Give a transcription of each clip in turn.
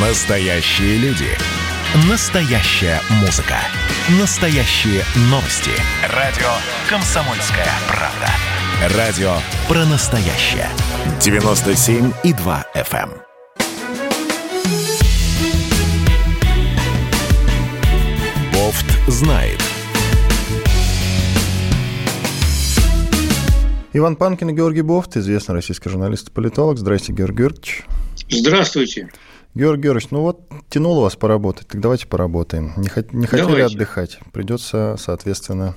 Настоящие люди. Настоящая музыка. Настоящие новости. Радио «Комсомольская правда». Радио про настоящее. 97,2 FM. Бофт знает. Иван Панкин и Георгий Бофт, известный российский журналист и политолог. Здрасте, Георгий Георгиевич. Здравствуйте. Георгий Георгиевич, ну вот тянуло вас поработать, так давайте поработаем. Не, хот- не хотели Давайте. отдыхать, придется, соответственно,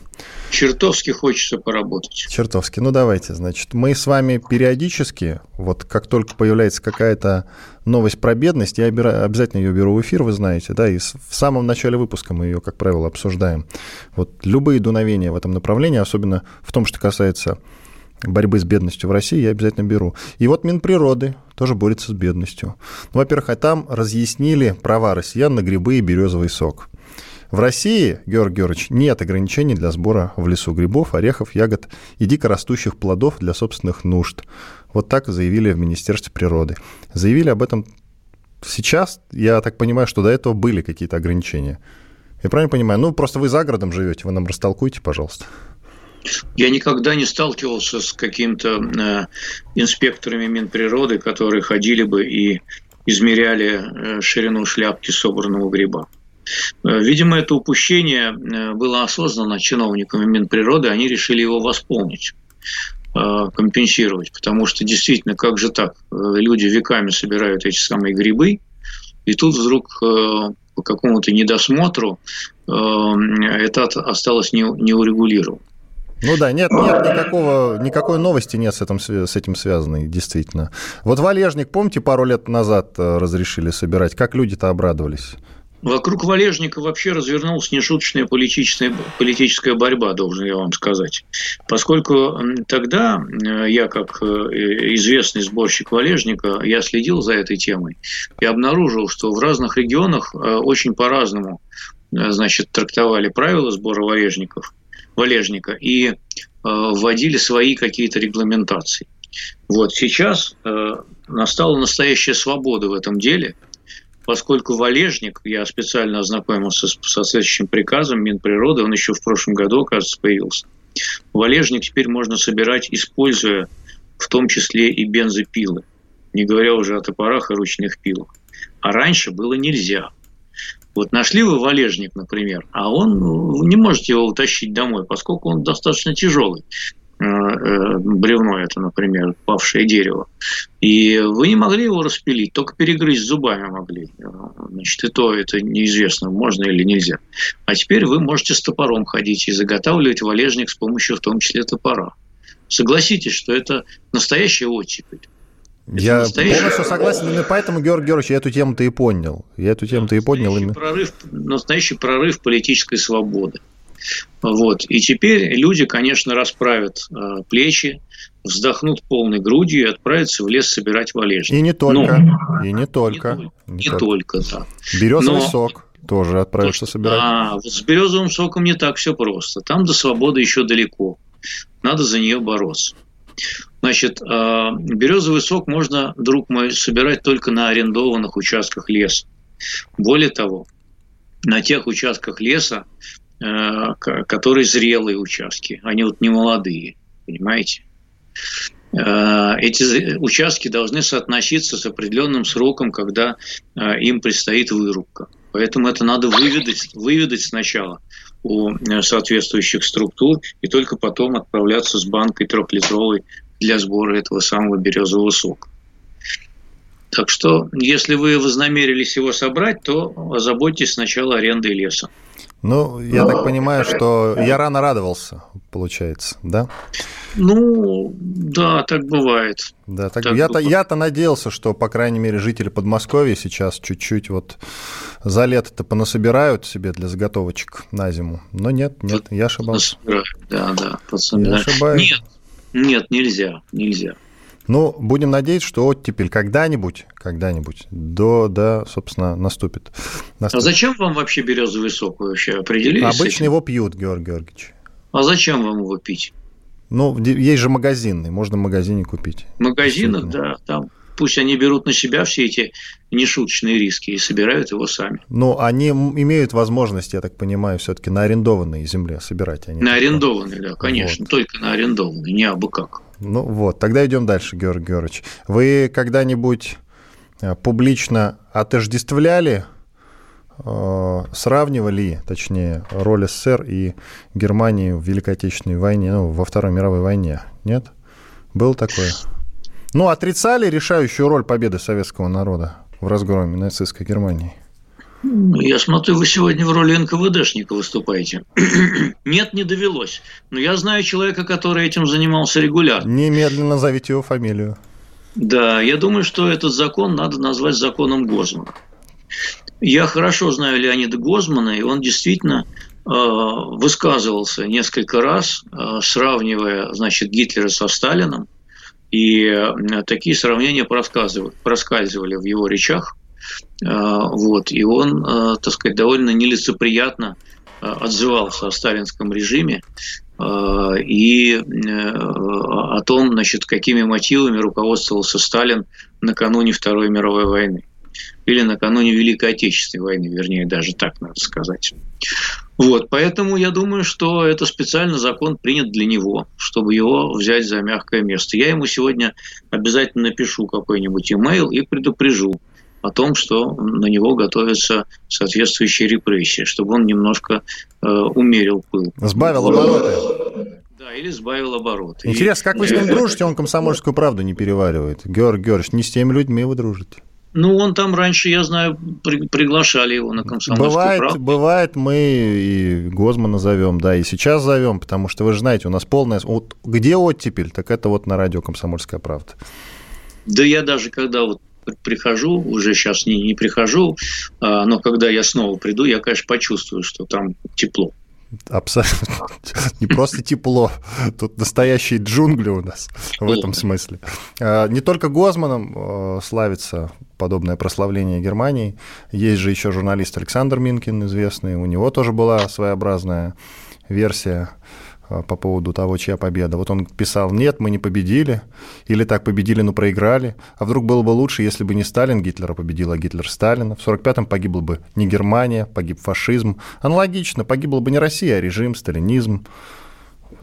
Чертовски хочется поработать. чертовски. Ну давайте, значит, мы с вами периодически, вот как только появляется какая-то новость про бедность, я бера- обязательно ее беру в эфир, вы знаете, да, и в самом начале выпуска мы ее, как правило, обсуждаем. Вот любые дуновения в этом направлении, особенно в том, что касается борьбы с бедностью в России, я обязательно беру. И вот Минприроды тоже борется с бедностью. Ну, во-первых, а там разъяснили права россиян на грибы и березовый сок. В России, Георгий Георгиевич, нет ограничений для сбора в лесу грибов, орехов, ягод и дикорастущих плодов для собственных нужд. Вот так заявили в Министерстве природы. Заявили об этом сейчас, я так понимаю, что до этого были какие-то ограничения. Я правильно понимаю? Ну, просто вы за городом живете, вы нам растолкуйте, пожалуйста. Я никогда не сталкивался с какими-то э, инспекторами Минприроды, которые ходили бы и измеряли э, ширину шляпки собранного гриба. Э, Видимо, это упущение было осознано чиновниками Минприроды, они решили его восполнить компенсировать, потому что действительно, как же так, люди веками собирают эти самые грибы, и тут вдруг по какому-то недосмотру это осталось не, не урегулировано. Ну да, нет, нет никакого, никакой новости нет с этим, с этим связанной, действительно. Вот валежник, помните, пару лет назад э, разрешили собирать? Как люди-то обрадовались? Вокруг Валежника вообще развернулась нешуточная политическая, политическая борьба, должен я вам сказать. Поскольку тогда э, я, как э, известный сборщик Валежника, я следил за этой темой и обнаружил, что в разных регионах очень по-разному значит, трактовали правила сбора валежников, валежника и э, вводили свои какие-то регламентации. Вот сейчас э, настала настоящая свобода в этом деле – поскольку валежник, я специально ознакомился с соответствующим приказом Минприроды, он еще в прошлом году, кажется, появился. Валежник теперь можно собирать, используя в том числе и бензопилы, не говоря уже о топорах и ручных пилах. А раньше было нельзя. Вот нашли вы валежник, например, а он, ну, не можете его утащить домой, поскольку он достаточно тяжелый Э, э, бревно это, например, павшее дерево. И вы не могли его распилить, только перегрызть зубами могли. Э, Значит, и то это неизвестно, можно или нельзя. А теперь вы можете с топором ходить и заготавливать валежник с помощью в том числе топора. Согласитесь, что это настоящая оттепель. Я настоящий- полностью согласен, именно поэтому, Георгий Георгиевич, я эту тему-то и понял. Я эту тему-то и понял именно. прорыв, настоящий прорыв политической свободы. Вот. И теперь люди, конечно, расправят э, плечи, вздохнут полной грудью и отправятся в лес собирать валежник. И не только. И не только. Не, Не только. только, да. Березовый Но- сок тоже отправиться То, собирать. А, вот с березовым соком не так все просто. Там до свободы еще далеко. Надо за нее бороться. Значит, а, березовый сок можно, друг мой, собирать только на арендованных участках леса. Более того, на тех участках леса, э, ко- которые зрелые участки, они вот не молодые, понимаете? Э, Эти участки должны соотноситься с определенным сроком, когда э, им предстоит вырубка. Поэтому это надо выведать, выведать сначала у э, соответствующих структур и только потом отправляться с банкой трехлитровой для сбора этого самого березового сока. Так что, если вы вознамерились его собрать, то озаботьтесь сначала арендой леса. Ну, я так понимаю, что я рано радовался, получается, да? Ну, да, так бывает. Да, так, Так я-то, я-то надеялся, что, по крайней мере, жители Подмосковья сейчас чуть-чуть вот за лето-то понасобирают себе для заготовочек на зиму. Но нет, нет, я ошибался. Да, да, Я ошибаюсь. Нет, нет, нельзя, нельзя. Ну, будем надеяться, что оттепель когда-нибудь, когда-нибудь, до, да, собственно, наступит. А Наступит. зачем вам вообще березовый сок? Вы вообще определились? Обычно его пьют, Георгий Георгиевич. А зачем вам его пить? Ну, есть же магазинный, можно в магазине купить. В магазинах, да, там пусть они берут на себя все эти нешуточные риски и собирают его сами. Но они имеют возможность, я так понимаю, все-таки на арендованной земле собирать. Они на арендованной, да, конечно, вот. только на арендованной, не абы как. Ну вот, тогда идем дальше, Георгий Георгиевич. Вы когда-нибудь э, публично отождествляли Э, сравнивали, точнее, роль СССР и Германии в Великой Отечественной войне, ну, во Второй мировой войне, нет? Был такое? Ну, отрицали решающую роль победы советского народа в разгроме нацистской Германии? Я смотрю, вы сегодня в роли НКВДшника выступаете. Нет, не довелось. Но я знаю человека, который этим занимался регулярно. Немедленно назовите его фамилию. Да, я думаю, что этот закон надо назвать законом Гозмана. Я хорошо знаю Леонида Гозмана, и он действительно э, высказывался несколько раз, э, сравнивая, значит, Гитлера со Сталином, и э, такие сравнения проскальзывали в его речах. Вот, и он, так сказать, довольно нелицеприятно отзывался о сталинском режиме и о том, значит, какими мотивами руководствовался Сталин накануне Второй мировой войны или накануне Великой Отечественной войны, вернее, даже так надо сказать. Вот, поэтому я думаю, что это специально закон принят для него, чтобы его взять за мягкое место. Я ему сегодня обязательно напишу какой-нибудь имейл и предупрежу о том, что на него готовятся соответствующие репрессии, чтобы он немножко э, умерил пыл. Сбавил обороты. Да, или сбавил обороты. Интересно, как вы с ним дружите, он комсомольскую правду не переваривает. Георгий Георгиевич, не с теми людьми вы дружите. Ну, он там раньше, я знаю, при, приглашали его на комсомольскую бывает, правду. Бывает, мы и Гозмана зовем, да, и сейчас зовем, потому что вы же знаете, у нас полная... Вот где оттепель, так это вот на радио «Комсомольская правда». Да я даже когда вот прихожу, уже сейчас не, не прихожу, а, но когда я снова приду, я, конечно, почувствую, что там тепло. Абсолютно. Не просто тепло, тут настоящие джунгли у нас в этом смысле. А, не только Гозманом а, славится подобное прославление Германии. Есть же еще журналист Александр Минкин, известный. У него тоже была своеобразная версия по поводу того, чья победа. Вот он писал, нет, мы не победили, или так победили, но проиграли. А вдруг было бы лучше, если бы не Сталин Гитлера победил, а Гитлер Сталина. В 45-м погибла бы не Германия, погиб фашизм. Аналогично, погибла бы не Россия, а режим, сталинизм.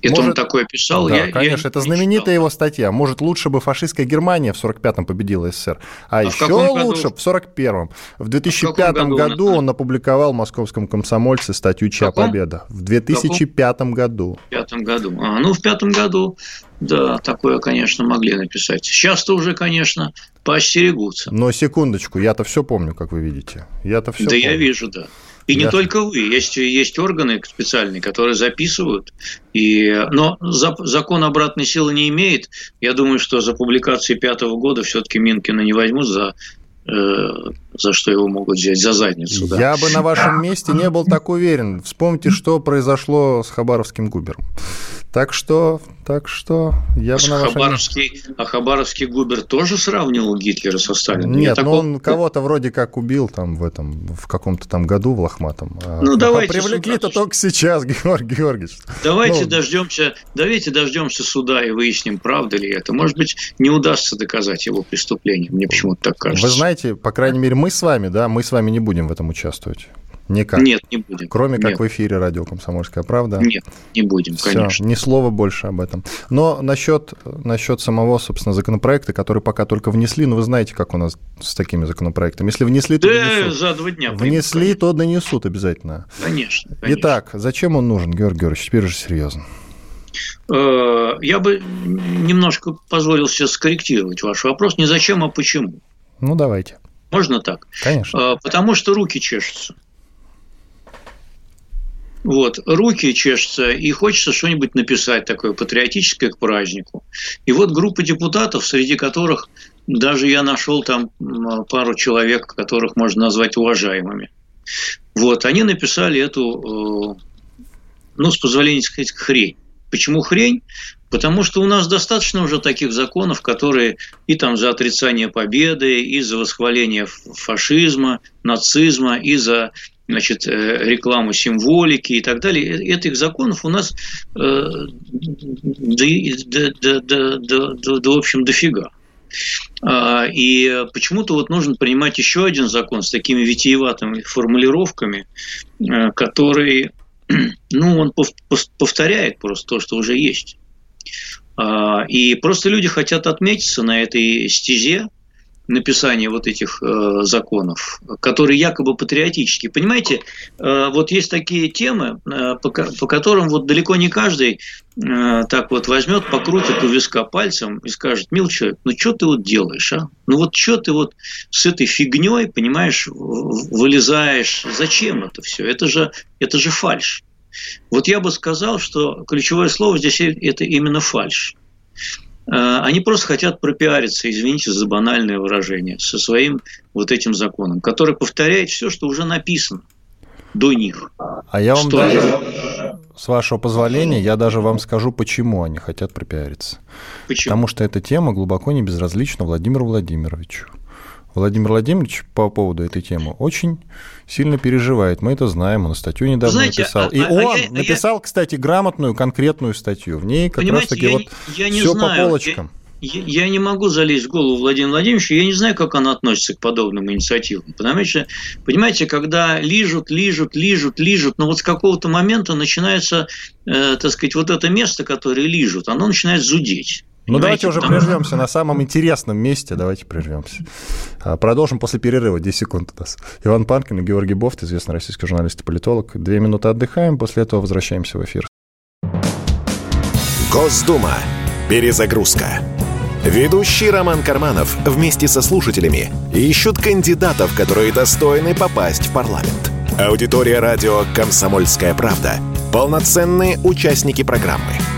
Это Может, он такое писал? Да, я, конечно, я это знаменитая читал. его статья. Может, лучше бы фашистская Германия в 45-м победила СССР, а, а еще лучше в 41-м. В 2005 в году, году он, он опубликовал в «Московском комсомольце» статью «Чья победа». В 2005 году. В пятом году. А, ну, в пятом году, да, такое, конечно, могли написать. Сейчас-то уже, конечно, поостерегутся. Но секундочку, я-то все помню, как вы видите. Я-то все Да помню. я вижу, да. И не только вы, есть, есть органы специальные, которые записывают. И, но за, закон обратной силы не имеет. Я думаю, что за публикации пятого года все-таки Минкина не возьмут за э, за что его могут взять за задницу. Да. Я бы на вашем месте не был так уверен. Вспомните, что произошло с Хабаровским губером. Так что, так что я бы на Хабаровский, А Хабаровский губер тоже сравнивал Гитлера со Сталином? Нет, но такого... он кого-то вроде как убил там в этом, в каком-то там году в Лохматом. А ну, а давайте привлекли-то только сейчас, Георгий Георгиевич. Давайте ну... дождемся, давайте дождемся суда и выясним, правда ли это. Может быть, не удастся доказать его преступление. Мне почему-то так кажется. Вы знаете, по крайней мере, мы с вами, да, мы с вами не будем в этом участвовать. Никак. Нет, не будем. Кроме Нет. как в эфире радио «Комсомольская правда». Нет, не будем, Все, конечно. Ни слова больше об этом. Но насчет, насчет самого, собственно, законопроекта, который пока только внесли, ну, вы знаете, как у нас с такими законопроектами. Если внесли, то да, донесут. за два дня. Внесли, конечно. то донесут обязательно. Конечно, конечно. Итак, зачем он нужен, Георгий Георгиевич? Теперь же серьезно. Э, я бы немножко позволил себе скорректировать ваш вопрос. Не зачем, а почему. Ну, давайте. Можно так? Конечно. Э, потому что руки чешутся. Вот, руки чешутся, и хочется что-нибудь написать такое патриотическое к празднику. И вот группа депутатов, среди которых даже я нашел там пару человек, которых можно назвать уважаемыми. Вот, они написали эту, э, ну, с позволения сказать, хрень. Почему хрень? Потому что у нас достаточно уже таких законов, которые и там за отрицание победы, и за восхваление фашизма, нацизма, и за значит, э, рекламу символики и так далее. Этих законов у нас, э, да, да, да, да, да, в общем, дофига. А, и почему-то вот нужно принимать еще один закон с такими витиеватыми формулировками, э, который, ну, он повторяет просто то, что уже есть. А, и просто люди хотят отметиться на этой стезе, написания вот этих э, законов, которые якобы патриотические. Понимаете, э, вот есть такие темы, э, по, по которым вот далеко не каждый э, так вот возьмет, покрутит у виска пальцем и скажет, мил человек, ну что ты вот делаешь, а? Ну вот что ты вот с этой фигней, понимаешь, вылезаешь? Зачем это все? Это же, это же фальш. Вот я бы сказал, что ключевое слово здесь это именно фальш. Э, они просто хотят пропиариться, извините за банальное выражение, со своим вот этим законом, который повторяет все, что уже написано до них. А я вам что даже, с вашего позволения, я даже вам скажу, почему они хотят пропиариться. Почему? Потому что эта тема глубоко не безразлична Владимиру Владимировичу. Владимир Владимирович по поводу этой темы очень сильно переживает. Мы это знаем, он статью недавно Знаете, написал. А, и а, он а написал, я... кстати, грамотную, конкретную статью. В ней как раз-таки вот я все знаю. по полочкам. Я, я не могу залезть в голову Владимира Владимировича, я не знаю, как он относится к подобным инициативам. Потому что, понимаете, когда лижут, лижут, лижут, лижут, но вот с какого-то момента начинается, э, так сказать, вот это место, которое лижут, оно начинает зудеть. Ну, давайте уже прервемся на самом интересном месте. Давайте прервемся. А, продолжим после перерыва. 10 секунд у нас. Иван Панкин и Георгий Бофт, известный российский журналист и политолог. Две минуты отдыхаем, после этого возвращаемся в эфир. Госдума. Перезагрузка. Ведущий Роман Карманов вместе со слушателями ищут кандидатов, которые достойны попасть в парламент. Аудитория радио «Комсомольская правда» — полноценные участники программы —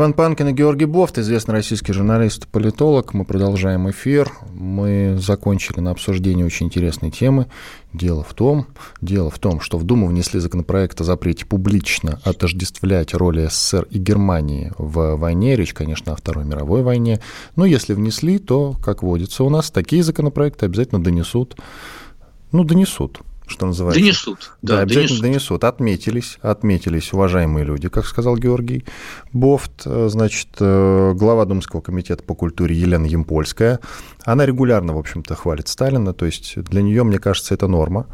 Иван Панкин и Георгий Бофт, известный российский журналист политолог. Мы продолжаем эфир. Мы закончили на обсуждении очень интересной темы. Дело в том, дело в том, что в Думу внесли законопроект о запрете публично отождествлять роли СССР и Германии в войне. Речь, конечно, о Второй мировой войне. Но если внесли, то, как водится у нас, такие законопроекты обязательно донесут. Ну, донесут что называется. Донесут. Да, да обязательно донесут. донесут. Отметились, отметились уважаемые люди, как сказал Георгий Бофт, э, значит, э, глава Думского комитета по культуре Елена Емпольская. Она регулярно, в общем-то, хвалит Сталина, то есть для нее, мне кажется, это норма.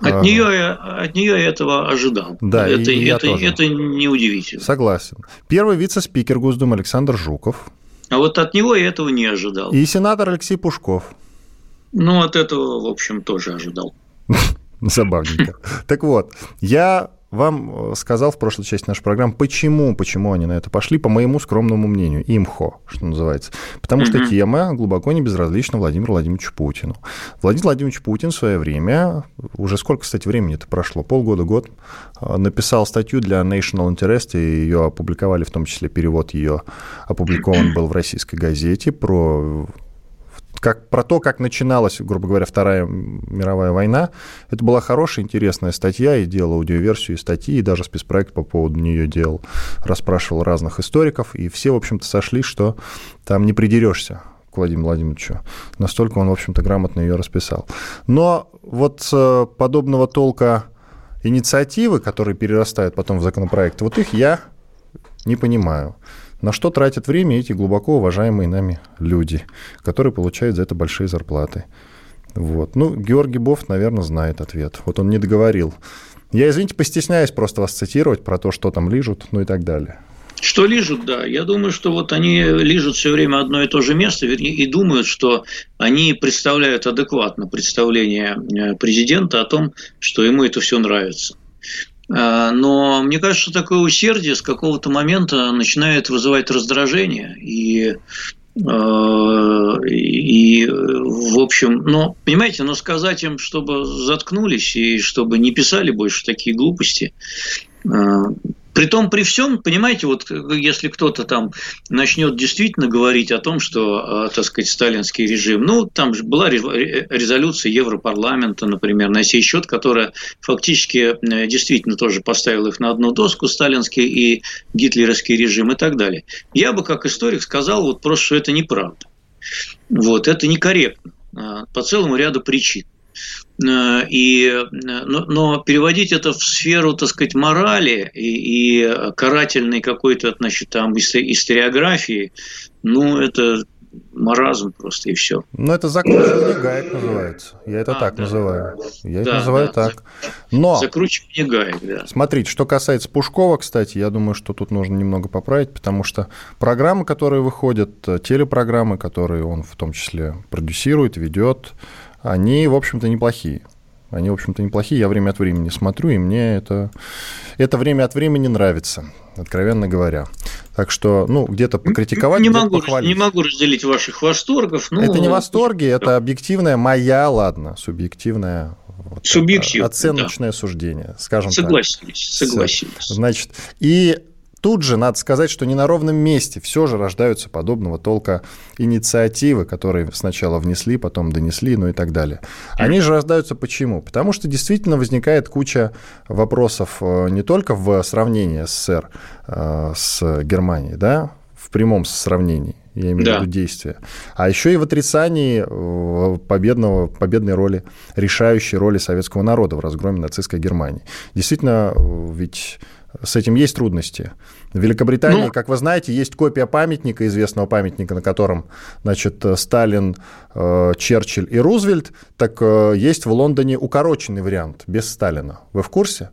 От а, нее, от нее я этого ожидал. Да, это, и это, я тоже. это неудивительно. Согласен. Первый вице-спикер Госдумы Александр Жуков. А вот от него я этого не ожидал. И сенатор Алексей Пушков. Ну, от этого, в общем, тоже ожидал. Забавненько. Так вот, я вам э, сказал в прошлой части нашей программы, почему, почему они на это пошли, по моему скромному мнению, имхо, что называется. Потому что тема глубоко не безразлична Владимиру Владимировичу Путину. Владимир Владимирович Путин в свое время, уже сколько, кстати, времени это прошло, полгода, год, э, написал статью для National Interest, и ее опубликовали, в том числе перевод ее опубликован был в российской газете про как, про то, как начиналась, грубо говоря, Вторая мировая война. Это была хорошая, интересная статья, и делал аудиоверсию статьи, и даже спецпроект по поводу нее делал, расспрашивал разных историков, и все, в общем-то, сошли, что там не придерешься к Владимиру Владимировичу. Настолько он, в общем-то, грамотно ее расписал. Но вот э, подобного толка инициативы, которые перерастают потом в законопроект, вот их я не понимаю. На что тратят время эти глубоко уважаемые нами люди, которые получают за это большие зарплаты? Вот. Ну, Георгий Бофт, наверное, знает ответ. Вот он не договорил. Я, извините, постесняюсь просто вас цитировать про то, что там лижут, ну и так далее. Что лижут, да. Я думаю, что вот они лижут все время одно и то же место и думают, что они представляют адекватно представление э, президента о том, что ему это все нравится. А, но мне кажется, такое усердие с какого-то момента начинает вызывать раздражение. И И, в общем, но, понимаете, но сказать им, чтобы заткнулись и чтобы не писали больше такие глупости, Притом при всем, понимаете, вот если кто-то там начнет действительно говорить о том, что, а, так сказать, сталинский режим, ну, там же была резолюция Европарламента, например, на сей счет, которая фактически э, действительно тоже поставила их на одну доску, сталинский и гитлеровский режим и так далее. Я бы, как историк, сказал вот просто, что это неправда. Вот, это некорректно а, по целому ряду причин. Э, и, э, но, но переводить это в сферу, так сказать, морали и, и карательной какой-то, значит, там историографии, ну, это маразм просто и все. Ну, это закручивание гаек называется. Я это а, так да. называю. Я да, это называю да. так. Но... Закручивание гаек, да. Смотрите, что касается Пушкова, кстати, я думаю, что тут нужно немного поправить, потому что программы, которые выходят, телепрограммы, которые он в том числе продюсирует, ведет, они, в общем-то, неплохие. Они, в общем-то, неплохие. Я время от времени смотрю, и мне это, это время от времени нравится, откровенно говоря. Так что, ну, где-то покритиковать, не где-то могу, похвалить. Не могу разделить ваших восторгов. Но... Это не восторги, это объективная моя, ладно, субъективная вот Субъектив, оценочное да. суждение, скажем согласились, так. Согласились, согласились. Значит, и Тут же надо сказать, что не на ровном месте все же рождаются подобного толка инициативы, которые сначала внесли, потом донесли, ну и так далее. Они же рождаются почему? Потому что действительно возникает куча вопросов э, не только в сравнении СССР э, с Германией, да, в прямом сравнении, я имею да. в виду действия, а еще и в отрицании э, победного, победной роли, решающей роли советского народа в разгроме нацистской Германии. Действительно, ведь с этим есть трудности. В Великобритании, ну, как вы знаете, есть копия памятника, известного памятника, на котором, значит, Сталин, э, Черчилль и Рузвельт, так э, есть в Лондоне укороченный вариант, без Сталина. Вы в курсе?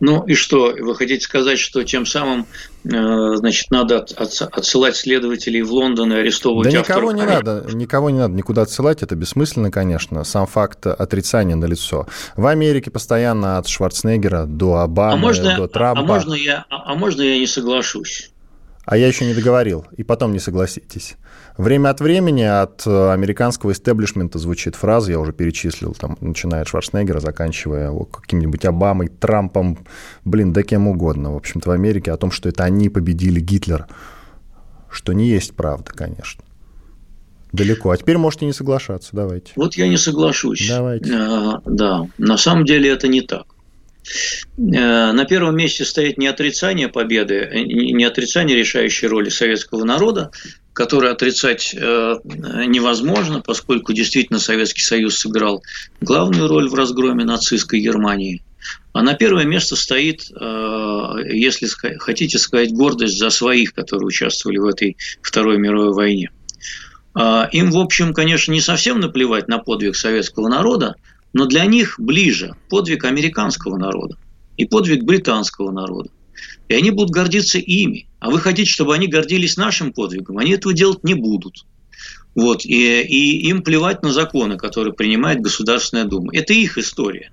Ну и что? Вы хотите сказать, что тем самым э, значит, надо отсылать следователей в Лондон и арестовывать Да никого не надо, никого не надо никуда отсылать, это бессмысленно, конечно, сам факт отрицания на лицо. В Америке постоянно от Шварценеггера до Обамы, а можно, до Трампа. А можно, я, а можно я не соглашусь? А я еще не договорил, и потом не согласитесь. Время от времени от э, американского истеблишмента звучит фраза, я уже перечислил, там, начиная от Шварценеггера, заканчивая каким-нибудь Обамой, Трампом, блин, да кем угодно, в общем-то, в Америке, о том, что это они победили Гитлера, что не есть правда, конечно. Далеко. А теперь можете не соглашаться, давайте. Вот я не соглашусь. Давайте. А, да, на самом деле это не так. Э, на первом месте стоит не отрицание победы, не отрицание решающей роли советского народа, который отрицать э, невозможно, поскольку действительно Советский Союз сыграл главную роль в разгроме нацистской Германии. А на первое место стоит, э, если хотите сказать, гордость за своих, которые участвовали в этой Второй мировой войне. Им, в общем, конечно, не совсем наплевать на подвиг советского народа, но для них ближе подвиг американского народа и подвиг британского народа. И они будут гордиться ими. А вы хотите, чтобы они гордились нашим подвигом? Они этого делать не будут. Вот, и, и им плевать на законы, которые принимает Государственная Дума. Это их история.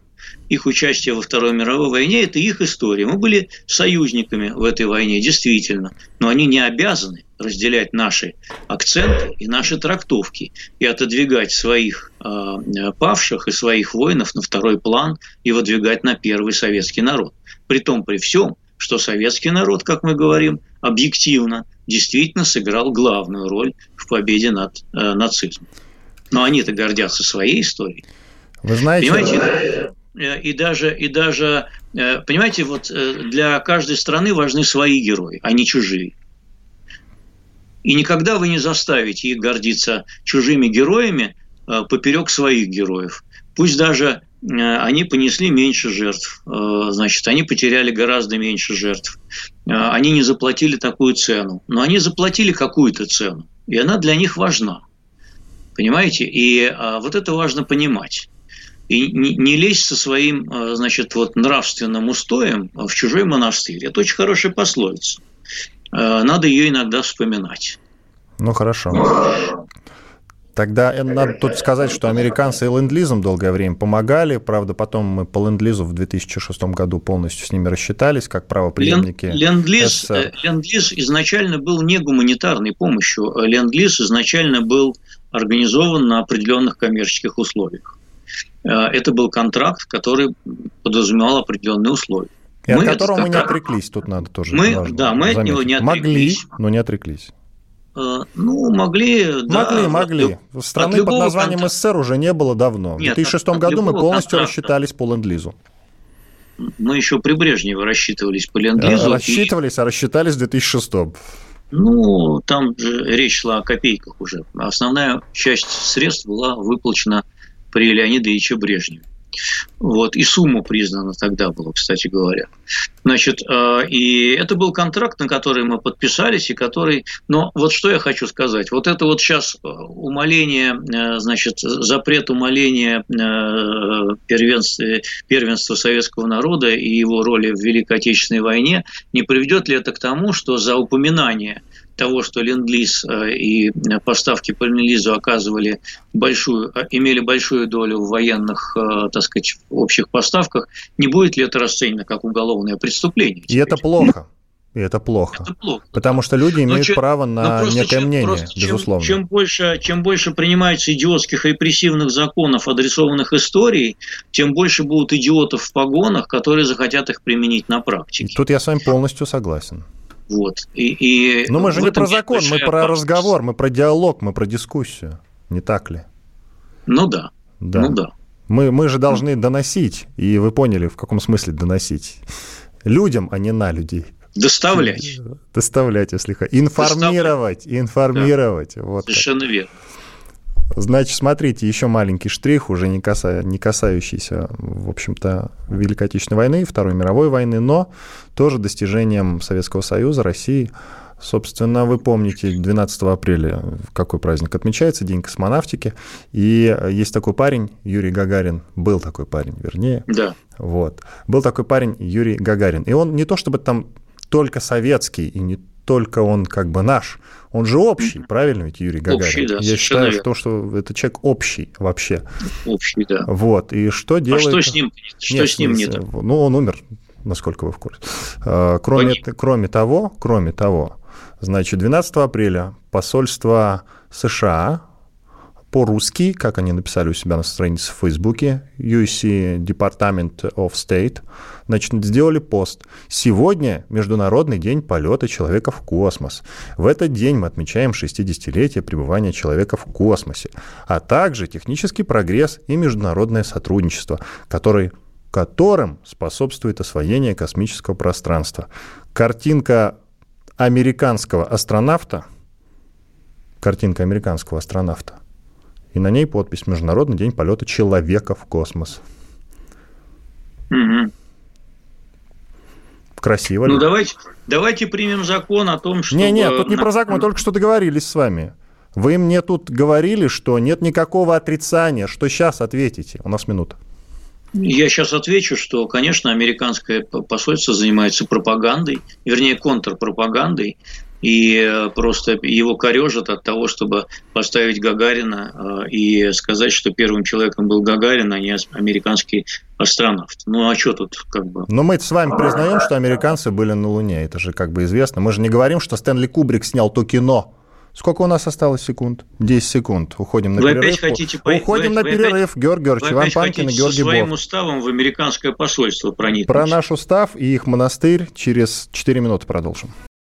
Их участие во Второй мировой войне – это их история. Мы были союзниками в этой войне, действительно. Но они не обязаны разделять наши акценты и наши трактовки и отодвигать своих э, павших и своих воинов на второй план и выдвигать на первый советский народ. Притом при всем, что советский народ, как мы говорим, объективно действительно сыграл главную роль в победе над э, нацизмом. Но они-то гордятся своей историей. Вы знаете... Понимаете, э, и даже, и даже, э, понимаете, вот э, для каждой страны важны свои герои, а не чужие. И никогда вы не заставите их гордиться чужими героями поперек своих героев. Пусть даже Э, они понесли меньше жертв, э, значит, они потеряли гораздо меньше жертв, э, они не заплатили такую цену, но они заплатили какую-то цену, и она для них важна, понимаете? И вот это важно понимать. И не лезть со своим, значит, вот нравственным устоем в чужой монастырь. Это очень хорошая пословица. Надо ее иногда вспоминать. Ну, хорошо. Тогда надо тут сказать, что американцы и ленд-лизом долгое время помогали. Правда, потом мы по ленд-лизу в 2006 году полностью с ними рассчитались, как правоприемники. Ленд-лиз, ленд-лиз изначально был не гуманитарной помощью. Ленд-лиз изначально был организован на определенных коммерческих условиях. Это был контракт, который подразумевал определенные условия. И мы от которого мы не отреклись, тут надо тоже мы, Да, мы заметить. от него не отреклись. Могли, но не отреклись. Э, ну, могли, могли, да. Могли, Страны под названием контакта... СССР уже не было давно. В 2006 от, году от мы полностью контракта. рассчитались по ленд-лизу. Мы еще при Брежневе рассчитывались по ленд-лизу. Рассчитывались, а рассчитались в 2006 Ну, там же речь шла о копейках уже. Основная часть средств была выплачена при Леониде Ильиче Брежневе. Вот, и сумма признана тогда была, кстати говоря. Значит, а, и это был контракт, на который мы подписались, и который... Но вот что я хочу сказать. Вот это вот сейчас а, умоление, а, значит, запрет умоления первенства, первенства советского народа и его роли в Великой Отечественной войне, не приведет ли это к тому, что за упоминание того, что ленд-лиз э, и поставки по ленд-лизу оказывали большую, э, имели большую долю в военных, э, так сказать, общих поставках, не будет ли это расценено как уголовное преступление? И это плохо. И это плохо. Это плохо. Потому что люди имеют чем, право на некое чем, мнение, просто, безусловно. Чем, чем, больше, чем больше принимается идиотских репрессивных законов, адресованных истории, тем больше будут идиотов в погонах, которые захотят их применить на практике. Тут я с вами полностью согласен. Вот. И, и Но мы же не про закон, мы про опасность. разговор, мы про диалог, мы про дискуссию. Не так ли? Ну да. да. Ну да. Мы, мы же должны доносить, и вы поняли, в каком смысле доносить. Людям, а не на людей. Доставлять. Доставлять, если хотите. Информировать, Доставлять. информировать. Да. Вот Совершенно так. верно. Значит, смотрите, еще маленький штрих, уже не, каса, не касающийся, в общем-то, Великой Отечественной войны, Второй мировой войны, но тоже достижением Советского Союза, России. Собственно, вы помните, 12 апреля какой праздник отмечается, День космонавтики, и есть такой парень, Юрий Гагарин, был такой парень, вернее. Да. Вот. Был такой парень, Юрий Гагарин. И он не то чтобы там только советский и не только он как бы наш, он же общий, правильно ведь, Юрий Гагарин? Общий, да, Я считаю, что, что это человек общий вообще. Общий, да. Вот, и что делает... А что с ним, что нет, с ним нет? Ну, он умер, насколько вы в курсе. А, кроме, кроме того, кроме того, значит, 12 апреля посольство США по-русски, как они написали у себя на странице в Фейсбуке, UC Department of State, значит, сделали пост. Сегодня Международный день полета человека в космос. В этот день мы отмечаем 60-летие пребывания человека в космосе, а также технический прогресс и международное сотрудничество, который которым способствует освоение космического пространства. Картинка американского астронавта, картинка американского астронавта – и на ней подпись «Международный день полета человека в космос». Угу. Красиво Ну, давайте, давайте примем закон о том, что... Не-не, тут не про закон, мы только что договорились с вами. Вы мне тут говорили, что нет никакого отрицания. Что сейчас ответите? У нас минута. Я сейчас отвечу, что, конечно, американское посольство занимается пропагандой, вернее, контрпропагандой, и э, просто его корежат от того, чтобы поставить Гагарина э, и сказать, что первым человеком был Гагарин, а не американский астронавт. Ну а что тут как бы... Но мы с вами признаем, что американцы были на Луне, это же как бы известно. Мы же не говорим, что Стэнли Кубрик снял то кино. Сколько у нас осталось секунд? 10 секунд. Уходим на вы перерыв. Опять хотите Уходим вы, на перерыв. Опять, Георгий Георгиевич, Иван Панкин и Георгий со своим уставом в американское посольство проникнуть. Про наш устав и их монастырь через 4 минуты продолжим.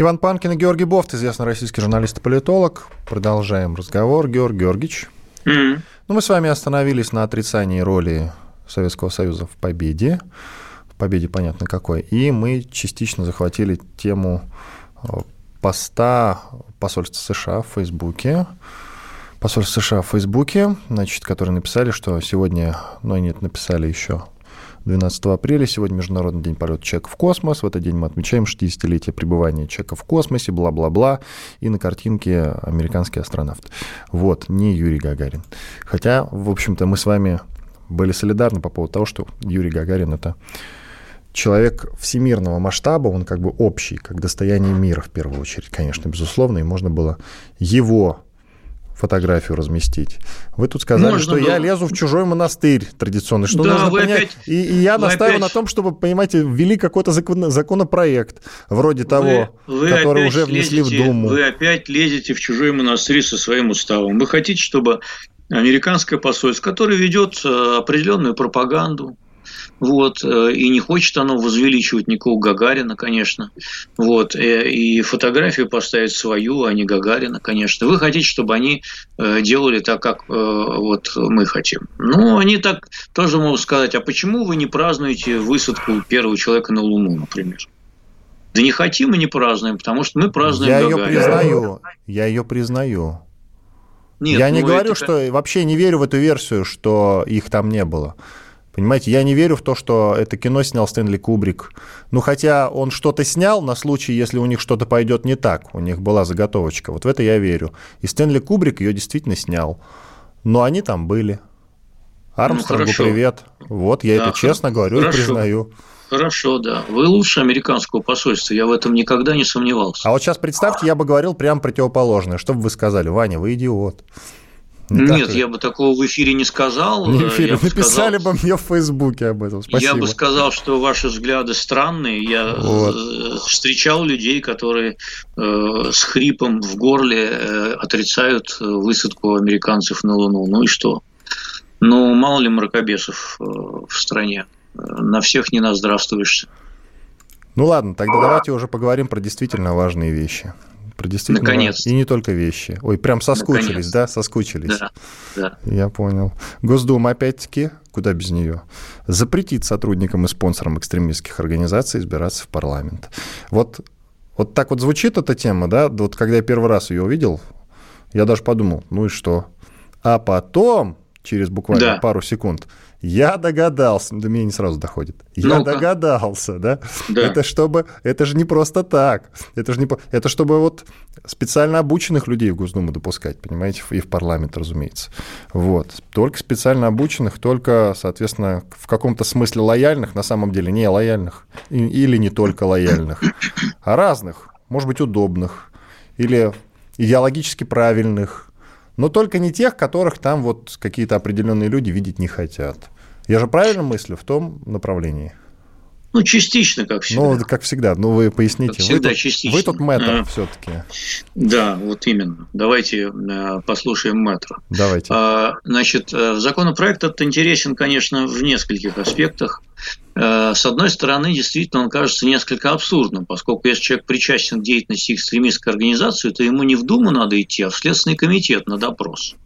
Иван Панкин и Георгий Бофт, известный российский журналист и политолог. Продолжаем разговор. Георгий Георгиевич. Mm. Ну, мы с вами остановились на отрицании роли Советского Союза в победе. В победе понятно какой. И мы частично захватили тему э, поста посольства США в Фейсбуке. Посольство США в Фейсбуке, значит, которые написали, что сегодня, ну, нет, написали еще 12 апреля, сегодня Международный день полета человека в космос. В этот день мы отмечаем 60-летие пребывания человека в космосе, бла-бла-бла. И на картинке американский астронавт. Вот, не Юрий Гагарин. Хотя, в общем-то, мы с вами были солидарны по поводу того, что Юрий Гагарин — это человек всемирного масштаба, он как бы общий, как достояние мира в первую очередь, конечно, безусловно, и можно было его фотографию разместить. Вы тут сказали, Можно что было. я лезу в чужой монастырь традиционный. Что да, нужно понять? Опять, и, и я настаиваю опять... на том, чтобы, понимаете, ввели какой-то закон, законопроект вроде того, вы который уже внесли лезете, в Думу. Вы опять лезете в чужой монастырь со своим уставом. Вы хотите, чтобы американское посольство, которое ведет э, определенную пропаганду, вот, э, и не хочет оно возвеличивать никакого Гагарина, конечно, вот, э, и фотографию поставить свою, а не Гагарина, конечно. Вы хотите, чтобы они э, делали так, как вот мы хотим. Ну, они так тоже могут сказать, а почему вы не празднуете высадку первого человека на Луну, например? Да не хотим и не празднуем, потому что мы празднуем Я Гагарина. ее признаю, я ее признаю. Нет, я не ну, говорю, это... что вообще не верю в эту версию, что их там не было. Понимаете, я не верю в то, что это кино снял Стэнли Кубрик. Ну, хотя он что-то снял на случай, если у них что-то пойдет не так. У них была заготовочка. Вот в это я верю. И Стэнли Кубрик ее действительно снял. Но они там были. Армстронгу ну, привет. Вот, я да, это честно говорю хорошо. и признаю. Хорошо, да. Вы лучше американского посольства, я в этом никогда не сомневался. А вот сейчас представьте, я бы говорил прям противоположное. Что бы вы сказали? Ваня, вы идиот. Не Нет, я бы такого в эфире не сказал. Не в эфире. Вы писали бы мне в Фейсбуке об этом. Спасибо. Я бы сказал, что ваши взгляды странные. Я вот. Э, встречал людей, которые э, с хрипом в горле э, отрицают э, высадку американцев на Луну. Ну и что? Ну, мало ли мракобесов э, в стране. На всех не наздравствуешься. Ну ладно, тогда давайте уже поговорим про действительно важные вещи. Про действительно Наконец. И не только вещи. Ой, прям соскучились, Наконец. да? Соскучились. Да, да. Я понял. Госдума, опять-таки, куда без нее, запретит сотрудникам и спонсорам экстремистских организаций избираться в парламент. Вот, вот так вот звучит эта тема, да? Вот когда я первый раз ее увидел, я даже подумал, ну и что? А потом, через буквально да. пару секунд, я догадался, до меня не сразу доходит. Я ну догадался, да? да? Это чтобы, это же не просто так. Это же не, это чтобы вот специально обученных людей в Госдуму допускать, понимаете, и в парламент, разумеется. Вот. Только специально обученных, только, соответственно, в каком-то смысле лояльных, на самом деле не лояльных, или не только лояльных, а разных, может быть, удобных, или идеологически правильных, но только не тех, которых там вот какие-то определенные люди видеть не хотят. Я же правильно мыслю в том направлении? Ну, частично, как всегда. Ну, как всегда. Ну, вы поясните. Как всегда, вы тут, частично. Вы тут мэтр а, все-таки. Да, вот именно. Давайте э, послушаем мэтра. Давайте. А, значит, э, законопроект этот интересен, конечно, в нескольких аспектах. Э, с одной стороны, действительно, он кажется несколько абсурдным, поскольку если человек причастен к деятельности экстремистской организации, то ему не в Думу надо идти, а в Следственный комитет на допрос.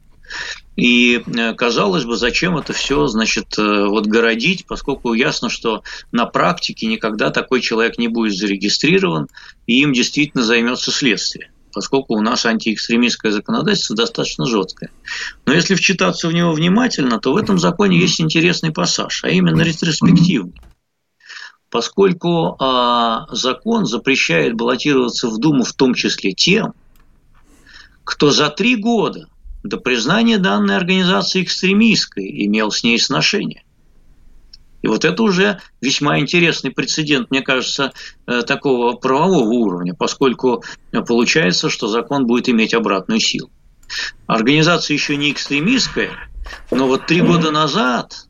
И э, казалось бы, зачем это все, значит, э, вот городить, поскольку ясно, что на практике никогда такой человек не будет зарегистрирован, и им действительно займется следствие поскольку у нас антиэкстремистское законодательство достаточно жесткое. Но если вчитаться в него внимательно, то в этом законе есть интересный пассаж, а именно ретроспективный. Поскольку а, закон запрещает баллотироваться в Думу в том числе тем, кто за три года до признания данной организации экстремистской имел с ней сношение. И вот это уже весьма интересный прецедент, мне кажется, э, такого правового уровня, поскольку получается, что закон будет иметь обратную силу. Организация еще не экстремистская, но вот три года назад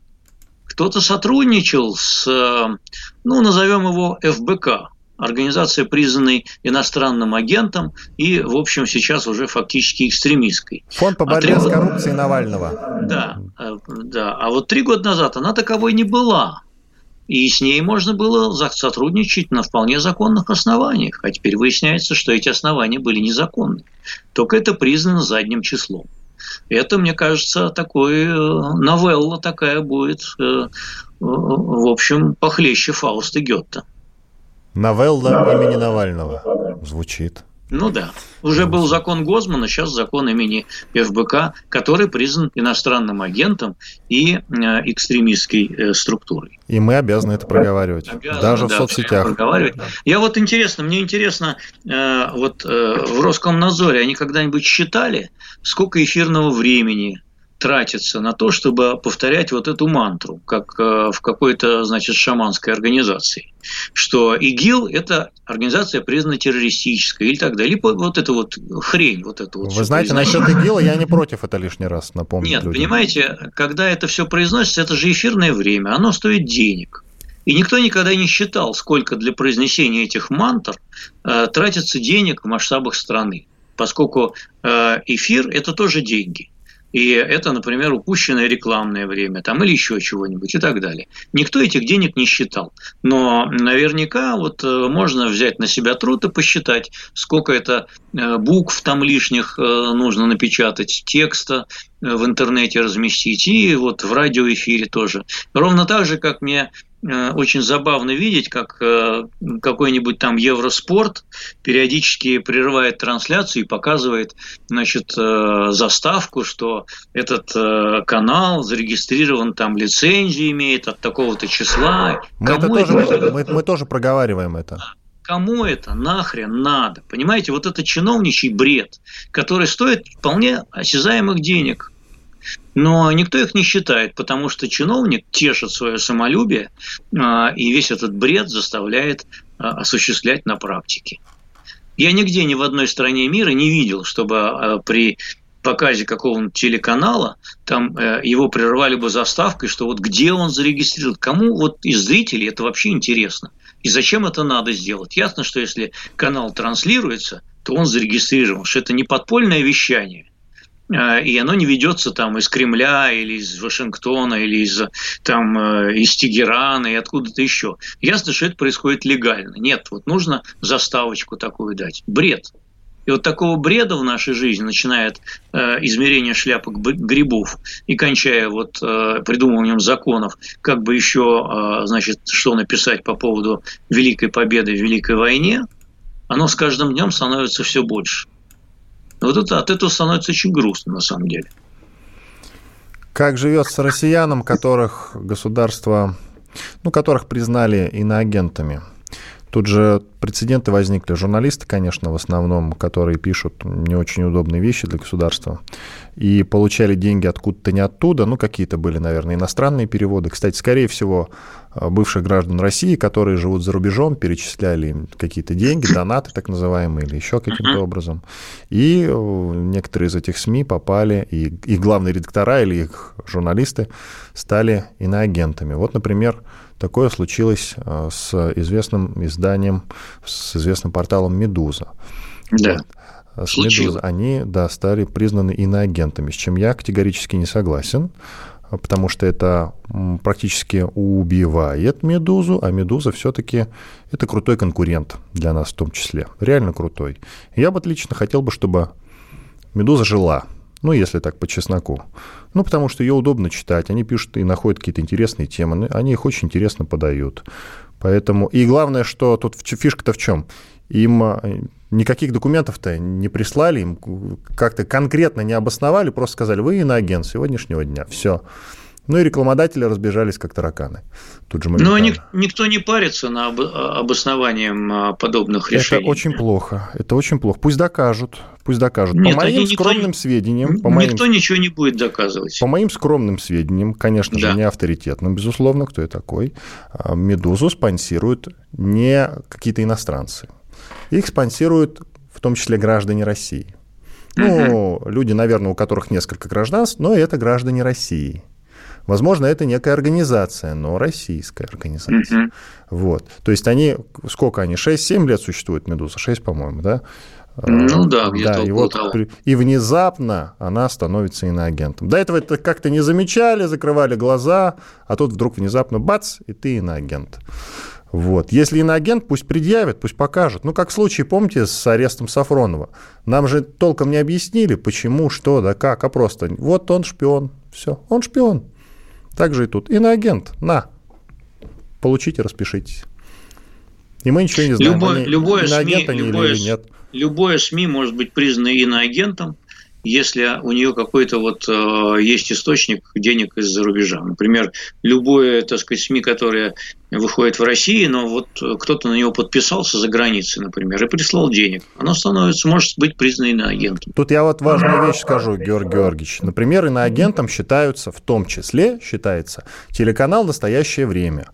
кто-то сотрудничал с, ну, назовем его ФБК, организация, признанной иностранным агентом и, в общем, сейчас уже фактически экстремистской. Фонд по а борьбе а с коррупцией Навального. Да, э, да. А вот три года назад она таковой не была. И с ней можно было сотрудничать на вполне законных основаниях. А теперь выясняется, что эти основания были незаконны. Только это признано задним числом. Это, мне кажется, такой э, новелла такая будет, э, в общем, похлеще Фауста Гетта. Новелла имени Навального звучит. Ну да. Уже был закон Гозмана, сейчас закон имени ФБК, который признан иностранным агентом и э, экстремистской э, структурой. И мы обязаны это проговаривать, обязаны, даже да, в соцсетях. Проговаривать. Я вот интересно, мне интересно, э, вот в Роскомнадзоре они когда-нибудь считали, сколько эфирного времени тратится на то, чтобы повторять вот эту мантру, как э, в какой-то, значит, шаманской организации, что ИГИЛ – это организация, признана террористической или так далее. Или вот это вот хрень, вот это вот. Вы знаете, насчет ИГИЛа я не против это лишний раз напомнить Нет, людям. понимаете, когда это все произносится, это же эфирное время, оно стоит денег. И никто никогда не считал, сколько для произнесения этих мантр э, тратится денег в масштабах страны, поскольку э, эфир – это тоже деньги. И это, например, упущенное рекламное время там, или еще чего-нибудь и так далее. Никто этих денег не считал. Но наверняка вот э, можно взять на себя труд и посчитать, сколько это э, букв там лишних э, нужно напечатать, текста в интернете разместить, и вот в радиоэфире тоже. Ровно так же, как мне Э, очень забавно видеть, как э, какой-нибудь там Евроспорт периодически прерывает трансляцию и показывает значит, э, заставку, что этот канал зарегистрирован, там лицензию имеет от такого-то числа. Мы, Кому это тоже, это... Мы, мы тоже проговариваем это. Кому это нахрен надо? Понимаете, вот это чиновничий бред, который стоит вполне осязаемых денег. Но никто их не считает, потому что чиновник тешит свое самолюбие, а, и весь этот бред заставляет а, осуществлять на практике. Я нигде ни в одной стране мира не видел, чтобы а, при показе какого-нибудь телеканала, там э, его прервали бы заставкой, что вот где он зарегистрирован, кому вот из зрителей это вообще интересно. И зачем это надо сделать? Ясно, что если канал транслируется, то он зарегистрирован, что это не подпольное вещание, и оно не ведется там из Кремля или из Вашингтона или из, там, э, из Тегерана и откуда-то еще. Ясно, что это происходит легально. Нет, вот нужно заставочку такую дать. Бред. И вот такого бреда в нашей жизни, начиная от э, измерения шляпок грибов и кончая вот э, придумыванием законов, как бы еще, э, значит, что написать по поводу Великой Победы в Великой войне, оно с каждым днем становится все больше. Вот это, от этого становится очень грустно на самом деле. Как живется россиянам, которых государство, ну, которых признали иноагентами? Тут же прецеденты возникли. Журналисты, конечно, в основном, которые пишут не очень удобные вещи для государства, и получали деньги откуда-то не оттуда, ну, какие-то были, наверное, иностранные переводы. Кстати, скорее всего, бывших граждан России, которые живут за рубежом, перечисляли им какие-то деньги, донаты так называемые, или еще каким-то образом. И э, некоторые из этих СМИ попали, и их главные редактора или их журналисты стали иноагентами. Вот, например, Такое случилось э, с известным изданием, с известным порталом «Медуза». Да. Вот. С «Медуза» они, да, стали признаны иноагентами, с чем я категорически не согласен, потому что это практически убивает «Медузу», а «Медуза» все-таки это крутой конкурент для нас в том числе, реально крутой. Я бы лично хотел бы, чтобы «Медуза» жила, ну, если так по чесноку. Ну, потому что ее удобно читать. Они пишут и находят какие-то интересные темы. Они их очень интересно подают. Поэтому... И главное, что тут фишка-то в чем? Им а, никаких документов-то не прислали, им как-то конкретно не обосновали, просто сказали, вы иноагент сегодняшнего дня. Все. Ну и рекламодатели разбежались как тараканы. Тут же Но ник- никто не парится на об- обоснованием а, подобных решений. Это очень плохо. Это очень плохо. Пусть докажут. Пусть докажут. Нет, по моим скромным никто, сведениям... По никто моим, ничего не будет доказывать. По моим скромным сведениям, конечно да. же, не авторитетным, безусловно, кто я такой, а, «Медузу» спонсируют не какие-то иностранцы. Их спонсируют в том числе граждане России. Ну, угу. люди, наверное, у которых несколько гражданств, но это граждане России. Возможно, это некая организация, но российская организация. Угу. Вот. То есть они, сколько они, 6-7 лет существует «Медуза»? 6, по-моему, да? Ну да, да, и, вот, и внезапно она становится иноагентом. До этого это как-то не замечали, закрывали глаза, а тут вдруг внезапно бац, и ты иноагент. Вот. Если иноагент, пусть предъявят, пусть покажут. Ну, как в случае, помните, с арестом Сафронова. Нам же толком не объяснили, почему, что, да как, а просто вот он шпион, все, он шпион. Так же и тут. Иноагент, на, получите, распишитесь. И мы ничего не знаем, любое, они, любое СМИ, любое, или нет любое СМИ может быть признано иноагентом, если у нее какой-то вот э, есть источник денег из-за рубежа. Например, любое, так сказать, СМИ, которое выходит в России, но вот кто-то на него подписался за границей, например, и прислал денег, оно становится, может быть признано иноагентом. Тут я вот важную вещь скажу, Георгий Георгиевич. Например, иноагентом считаются, в том числе считается, телеканал «Настоящее время»,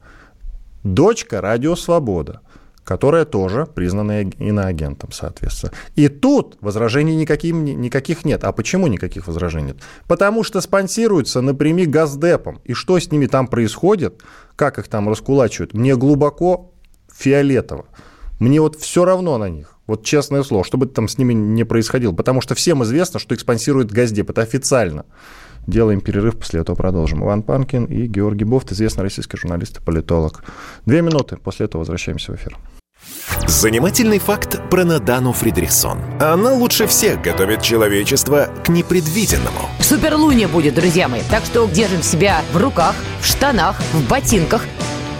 дочка «Радио Свобода», которая тоже признана иноагентом, соответственно. И тут возражений никаким, никаких нет. А почему никаких возражений нет? Потому что спонсируются напрямик Газдепом. И что с ними там происходит, как их там раскулачивают, мне глубоко фиолетово. Мне вот все равно на них. Вот честное слово, что бы там с ними не происходило. Потому что всем известно, что их спонсирует Газдеп. Это официально. Делаем перерыв, после этого продолжим. Иван Панкин и Георгий Бофт, известный российский журналист и политолог. Две минуты, после этого возвращаемся в эфир. Занимательный факт про Надану Фридрихсон. Она лучше всех готовит человечество к непредвиденному. Суперлуния будет, друзья мои. Так что держим себя в руках, в штанах, в ботинках.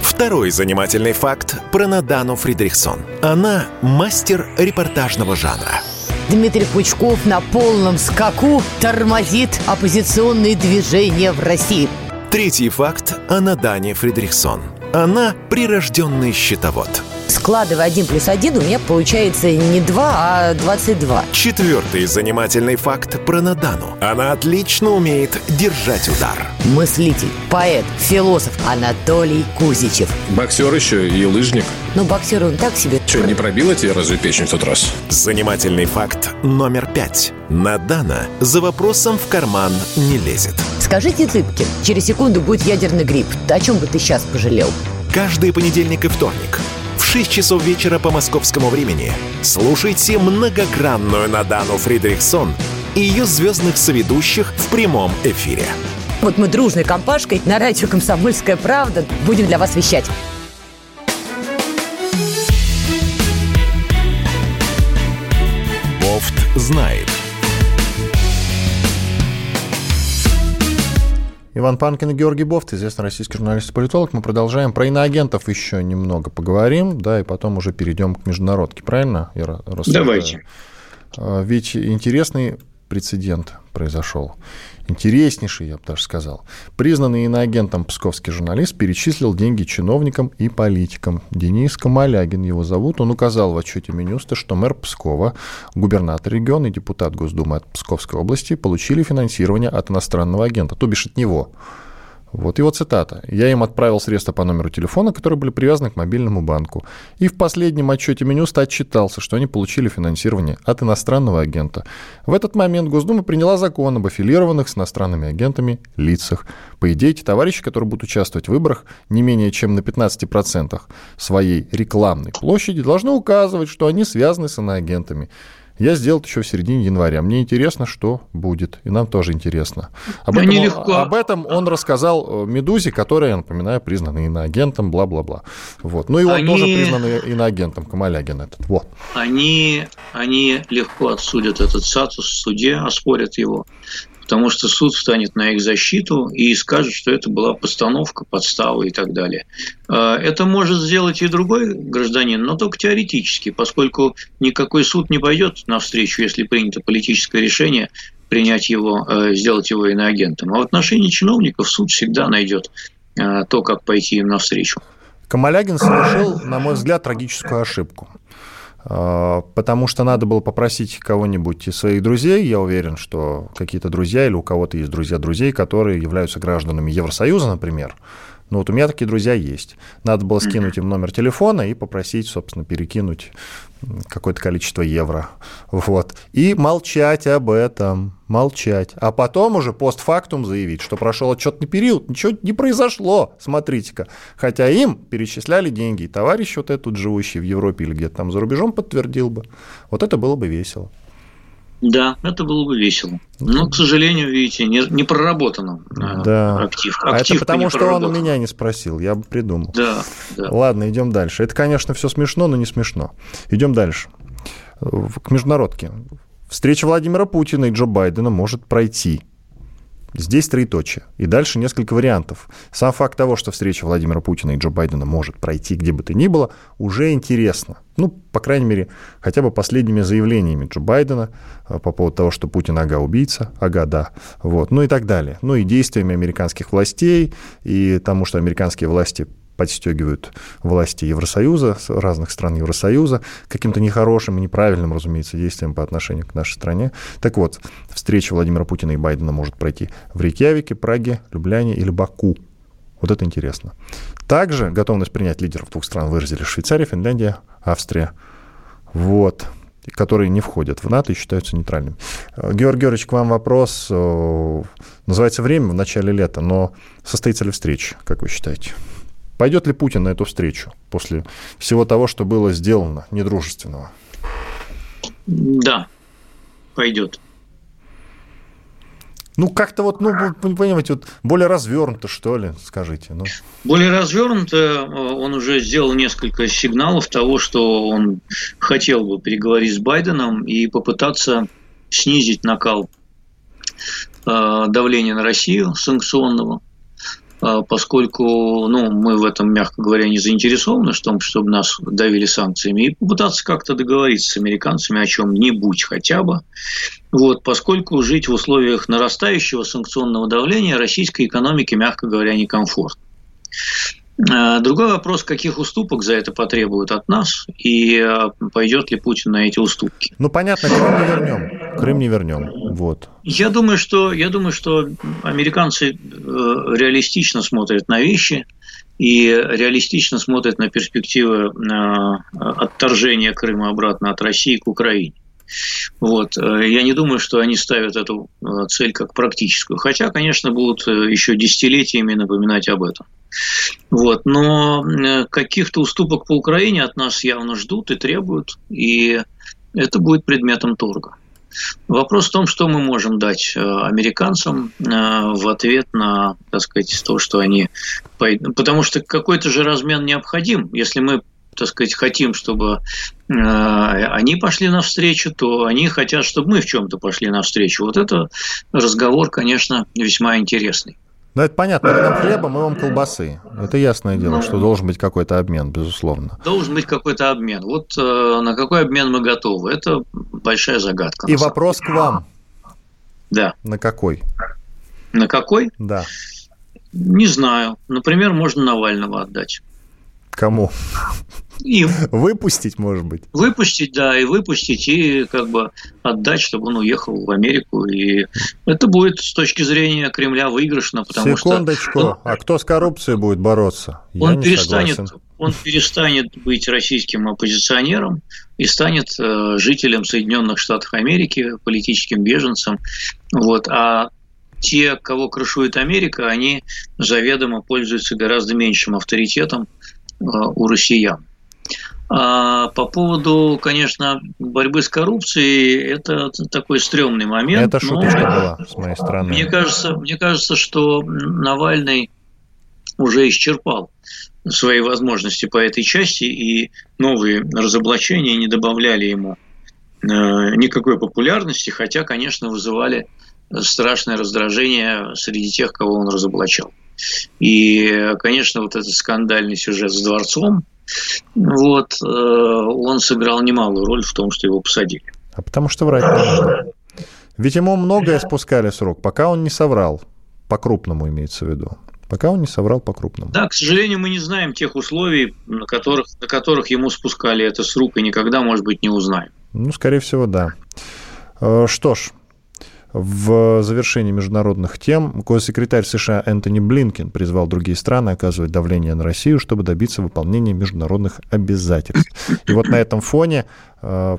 Второй занимательный факт про Надану Фридрихсон. Она мастер репортажного жанра. Дмитрий Пучков на полном скаку тормозит оппозиционные движения в России. Третий факт о Надане Фридрихсон. Она прирожденный счетовод складывая 1 плюс 1, у меня получается не 2, а 22. Четвертый занимательный факт про Надану. Она отлично умеет держать удар. Мыслитель, поэт, философ Анатолий Кузичев. Боксер еще и лыжник. Ну, боксер он так себе. Что, не пробила тебе разве печень в тот раз? Занимательный факт номер пять. Надана за вопросом в карман не лезет. Скажите, Цыпкин, через секунду будет ядерный грипп. О чем бы ты сейчас пожалел? Каждый понедельник и вторник – 6 часов вечера по московскому времени слушайте многогранную Надану Фридрихсон и ее звездных соведущих в прямом эфире. Вот мы дружной компашкой на радио «Комсомольская правда» будем для вас вещать. Бофт знает. Иван Панкин и Георгий Бофт, известный российский журналист и политолог. Мы продолжаем. Про иноагентов еще немного поговорим, да, и потом уже перейдем к международке, правильно? Я Давайте. А, ведь интересный прецедент произошел интереснейший, я бы даже сказал. Признанный иноагентом псковский журналист перечислил деньги чиновникам и политикам. Денис Камалягин его зовут. Он указал в отчете Минюста, что мэр Пскова, губернатор региона и депутат Госдумы от Псковской области получили финансирование от иностранного агента, то бишь от него. Вот его цитата. «Я им отправил средства по номеру телефона, которые были привязаны к мобильному банку. И в последнем отчете Минюста отчитался, что они получили финансирование от иностранного агента. В этот момент Госдума приняла закон об аффилированных с иностранными агентами лицах. По идее, эти товарищи, которые будут участвовать в выборах не менее чем на 15% своей рекламной площади, должны указывать, что они связаны с иноагентами. Я сделал это еще в середине января. Мне интересно, что будет. И нам тоже интересно. Об, этом, легко. об этом он рассказал э, Медузе, которая, я напоминаю, признана иноагентом, бла-бла-бла. Вот. Ну и он они... тоже признан иноагентом, Камалягин этот. Вот. Они, они легко отсудят этот статус в суде, оспорят его потому что суд встанет на их защиту и скажет, что это была постановка, подстава и так далее. А, это может сделать и другой гражданин, но только теоретически, поскольку никакой суд не пойдет навстречу, если принято политическое решение принять его, э, сделать его иноагентом. А в отношении чиновников суд всегда найдет э, то, как пойти им навстречу. Камалягин совершил, на мой взгляд, трагическую ошибку. А, потому что надо было попросить кого-нибудь из своих друзей, я уверен, что какие-то друзья или у кого-то есть друзья друзей, которые являются гражданами Евросоюза, например, Ну вот у меня такие друзья есть. Надо было скинуть им номер телефона и попросить, собственно, перекинуть какое-то количество евро. Вот. И молчать об этом. Молчать. А потом уже постфактум заявить, что прошел отчетный период, ничего не произошло, смотрите-ка. Хотя им перечисляли деньги, и товарищ вот этот живущий в Европе или где-то там за рубежом подтвердил бы. Вот это было бы весело. Да, это было бы весело. Но, к сожалению, видите, не, не проработано э, да. актив. А это потому, что он у меня не спросил, я бы придумал. Да, да. Ладно, идем дальше. Это, конечно, все смешно, но не смешно. Идем дальше. К международке. Встреча Владимира Путина и Джо Байдена может пройти. Здесь троеточие. И дальше несколько вариантов. Сам факт того, что встреча Владимира Путина и Джо Байдена может пройти где бы то ни было, уже интересно. Ну, по крайней мере, хотя бы последними заявлениями Джо Байдена э, по поводу того, что Путин ага-убийца, ага, да, вот, ну и так далее. Ну и действиями американских властей, и тому, что американские власти подстегивают власти Евросоюза, разных стран Евросоюза, каким-то нехорошим и неправильным, разумеется, действием по отношению к нашей стране. Так вот, встреча Владимира Путина и Байдена может пройти в Рейкьявике, Праге, Любляне или Баку. Вот это интересно. Также готовность принять лидеров двух стран выразили Швейцария, Финляндия, Австрия. Вот которые не входят в НАТО и считаются нейтральными. Георгий Георгиевич, к вам вопрос. Называется «Время» в начале лета, но состоится ли встреча, как вы считаете? Пойдет ли Путин на эту встречу после всего того, что было сделано недружественного? Да, пойдет. Ну, как-то вот, ну, понимаете, вот более развернуто, что ли, скажите. Ну. Более развернуто, э, он уже сделал несколько сигналов того, что он хотел бы переговорить с Байденом и попытаться снизить накал э, давления на Россию санкционного. А, поскольку ну, мы в этом, мягко говоря, не заинтересованы в том, чтобы нас давили санкциями, и попытаться как-то договориться с американцами о чем-нибудь хотя бы. Вот, поскольку жить в условиях нарастающего санкционного давления российской экономике, мягко говоря, некомфортно. А, другой вопрос, каких уступок за это потребуют от нас, и а, пойдет ли Путин на эти уступки. Ну, понятно, Крым не вернем. Крым не вернем. Вот. Я думаю, что, я думаю, что американцы э, реалистично смотрят на вещи и реалистично смотрят на перспективы отторжения Крыма обратно от России к Украине. Вот. Э, я не думаю, что они ставят эту э, цель как практическую. Хотя, конечно, будут еще десятилетиями напоминать об этом. Вот. Но каких-то уступок по Украине от нас явно ждут и требуют, и это будет предметом торга. Вопрос в том, что мы можем дать э, американцам э, в ответ на, так сказать, то, что они... Потому что какой-то же размен необходим. Если мы так сказать, хотим, чтобы э, они пошли навстречу, то они хотят, чтобы мы в чем-то пошли навстречу. Вот это разговор, конечно, весьма интересный. Ну, это понятно. Вы нам хлеба, мы вам колбасы. Это ясное дело, что должен быть какой-то обмен, безусловно. Должен быть какой-то обмен. Вот э, на какой обмен мы готовы? Это большая загадка. И вопрос к вам. Да. На какой? На какой? Да. Не знаю. Например, можно Навального отдать. Кому? Им. Выпустить, может быть. Выпустить, да, и выпустить, и как бы отдать, чтобы он уехал в Америку. И это будет с точки зрения Кремля выигрышно, потому Секундочку. что... Секундочку, а кто с коррупцией будет бороться? Он Я перестанет, он перестанет быть российским оппозиционером и станет э, жителем Соединенных Штатов Америки, политическим беженцем. Вот. А те, кого крышует Америка, они заведомо пользуются гораздо меньшим авторитетом у россиян. А по поводу, конечно, борьбы с коррупцией, это такой стрёмный момент. Это шуточка была с моей стороны. Мне кажется, мне кажется, что Навальный уже исчерпал свои возможности по этой части, и новые разоблачения не добавляли ему э, никакой популярности, хотя, конечно, вызывали страшное раздражение среди тех, кого он разоблачал. И, конечно, вот этот скандальный сюжет с дворцом, вот, э, он сыграл немалую роль в том, что его посадили. А потому что врать не надо. Ведь ему многое спускали срок, пока он не соврал. По-крупному имеется в виду. Пока он не соврал по-крупному. Да, к сожалению, мы не знаем тех условий, на которых, на которых ему спускали это с рук, и никогда, может быть, не узнаем. Ну, скорее всего, да. Э, что ж, В завершении международных тем госсекретарь США Энтони Блинкен призвал другие страны оказывать давление на Россию, чтобы добиться выполнения международных обязательств. И вот на этом фоне э,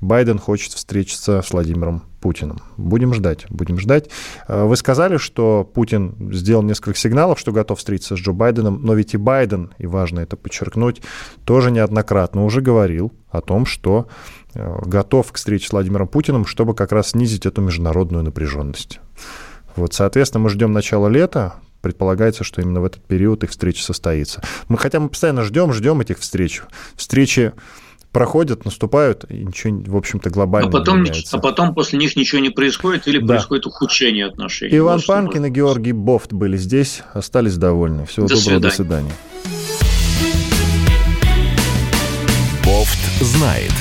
Байден хочет встретиться с Владимиром Путиным. Будем ждать, будем ждать. Э, вы сказали, что Путин сделал несколько сигналов, что готов встретиться с Джо Байденом, но ведь и Байден, и важно это подчеркнуть, тоже неоднократно уже говорил о том, что готов к встрече с Владимиром Путиным, чтобы как раз снизить эту международную напряженность. Вот, соответственно, мы ждем начала лета, предполагается, что именно в этот период их встреча состоится. Мы, хотя мы постоянно ждем, ждем этих встреч. Встречи проходят, наступают, и ничего, в общем-то, глобально а потом, не меняется. А потом после них ничего не происходит или да. происходит ухудшение отношений. Иван вот Панкин и Георгий Бофт были здесь, остались довольны. Всего до доброго, свидания. до свидания. Бофт знает.